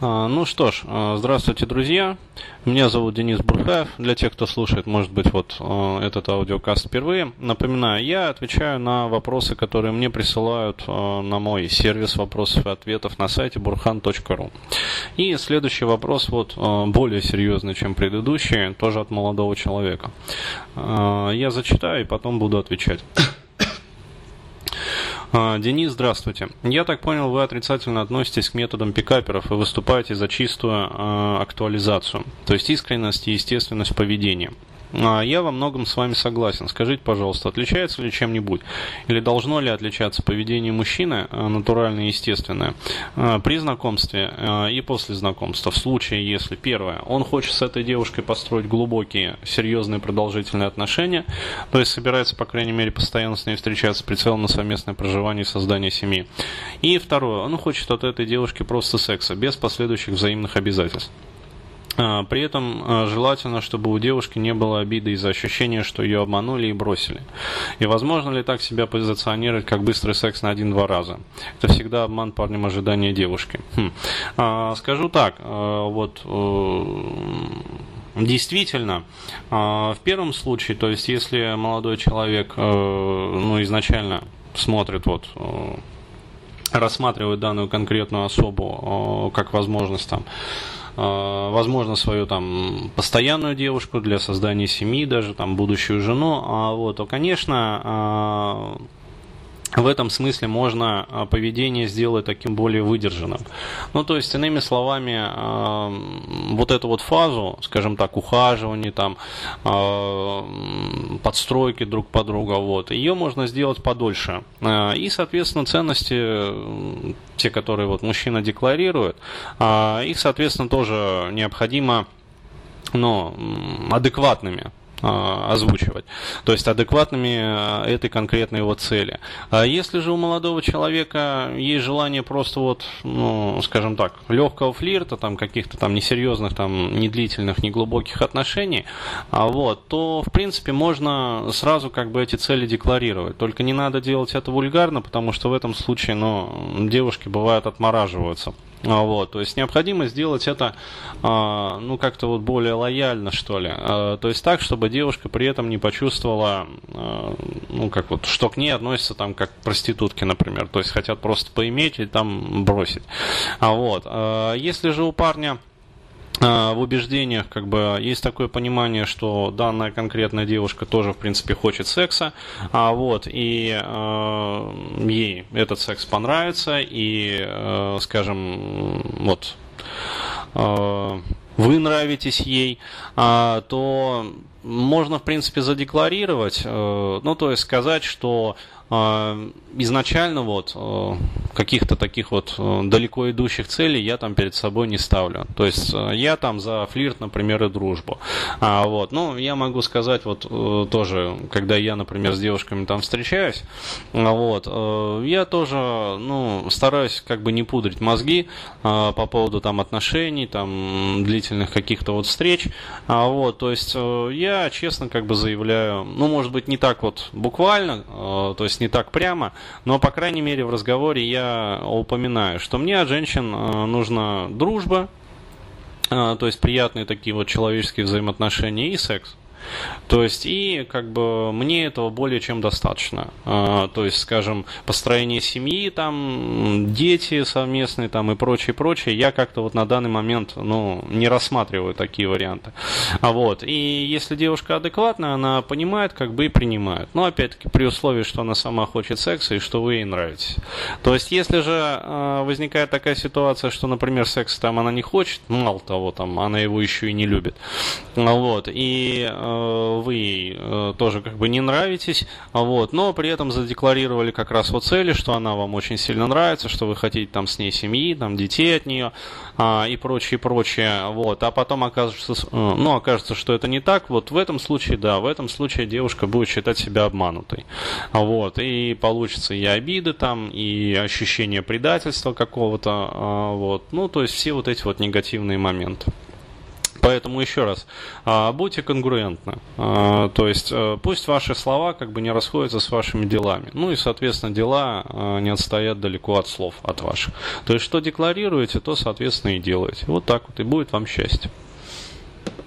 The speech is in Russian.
А, ну что ж, а, здравствуйте, друзья. Меня зовут Денис Бурхаев. Для тех, кто слушает, может быть, вот а, этот аудиокаст впервые. Напоминаю, я отвечаю на вопросы, которые мне присылают на мой сервис вопросов и ответов на сайте burhan.ru. И следующий вопрос, вот более серьезный, чем предыдущий, тоже от молодого человека. Я зачитаю и потом буду отвечать. А, Денис, здравствуйте. Я так понял, вы отрицательно относитесь к методам пикаперов и выступаете за чистую э, актуализацию, то есть искренность и естественность поведения. А, я во многом с вами согласен. Скажите, пожалуйста, отличается ли чем-нибудь? Или должно ли отличаться поведение мужчины, а, натуральное и естественное, а, при знакомстве и после знакомства? В случае, если, первое, он хочет с этой девушкой построить глубокие, серьезные, продолжительные отношения, то есть собирается, по крайней мере, постоянно с ней встречаться, прицелом на совместное проживание и создание семьи. И второе, он хочет от этой девушки просто секса, без последующих взаимных обязательств. А, при этом а, желательно, чтобы у девушки не было обиды из-за ощущения, что ее обманули и бросили. И возможно ли так себя позиционировать, как быстрый секс на один-два раза? Это всегда обман парнем ожидания девушки. Хм. А, скажу так, а, вот э, действительно, в первом случае, то есть если молодой человек, э, ну изначально смотрит вот э, рассматривает данную конкретную особу как возможность там возможно, свою там постоянную девушку для создания семьи, даже там будущую жену, а вот, то, конечно, э, в этом смысле можно а, поведение сделать таким более выдержанным. Ну, то есть, иными словами, а, вот эту вот фазу, скажем так, ухаживания, там, а, подстройки друг по другу, вот, ее можно сделать подольше. И, соответственно, ценности, те, которые вот мужчина декларирует, их, соответственно, тоже необходимо ну, адекватными. А, озвучивать. То есть адекватными а, этой конкретной его цели. А если же у молодого человека есть желание просто вот, ну, скажем так, легкого флирта, там каких-то там несерьезных, там, не длительных, не глубоких отношений, а вот, то, в принципе, можно сразу как бы эти цели декларировать. Только не надо делать это вульгарно, потому что в этом случае, ну, девушки бывают отмораживаются. А, вот, то есть необходимо сделать это, а, ну, как-то вот более лояльно, что ли. А, то есть так, чтобы девушка при этом не почувствовала, ну, как вот, что к ней относятся там как к проститутке, например. То есть хотят просто поиметь и там бросить. А вот, если же у парня в убеждениях как бы есть такое понимание, что данная конкретная девушка тоже в принципе хочет секса, а вот и э, ей этот секс понравится и, э, скажем, вот э, вы нравитесь ей, э, то можно в принципе задекларировать, э, ну то есть сказать, что изначально вот э, каких-то таких вот э, далеко идущих целей я там перед собой не ставлю. То есть э, я там за флирт, например, и дружбу. А, вот, ну, я могу сказать вот тоже, когда я, например, с девушками там встречаюсь, вот, я тоже, ну, стараюсь как бы не пудрить мозги по поводу там отношений, там длительных каких-то вот встреч, а, вот, то есть я честно как бы заявляю, ну, может быть, не так вот буквально, то есть не так прямо, но, по крайней мере, в разговоре я упоминаю, что мне от женщин э, нужна дружба, э, то есть приятные такие вот человеческие взаимоотношения и секс. То есть, и как бы мне этого более чем достаточно. А, то есть, скажем, построение семьи, там, дети совместные, там, и прочее, прочее, я как-то вот на данный момент, ну, не рассматриваю такие варианты. А вот, и если девушка адекватная, она понимает, как бы и принимает. Но, опять-таки, при условии, что она сама хочет секса и что вы ей нравитесь. То есть, если же э, возникает такая ситуация, что, например, секс там она не хочет, мало того, там, она его еще и не любит, вот, и вы э, тоже как бы не нравитесь, вот, но при этом задекларировали как раз вот цели, что она вам очень сильно нравится, что вы хотите там с ней семьи, там детей от нее а, и прочее, прочее, вот, а потом окажется, э, ну, окажется, что это не так, вот в этом случае, да, в этом случае девушка будет считать себя обманутой, вот, и получится и обиды там, и ощущение предательства какого-то, а, вот, ну, то есть все вот эти вот негативные моменты. Поэтому еще раз, а, будьте конгруентны. А, то есть э, пусть ваши слова как бы не расходятся с вашими делами. Ну и, соответственно, дела а, не отстоят далеко от слов, от ваших. То есть что декларируете, то, соответственно, и делаете. Вот так вот, и будет вам счастье.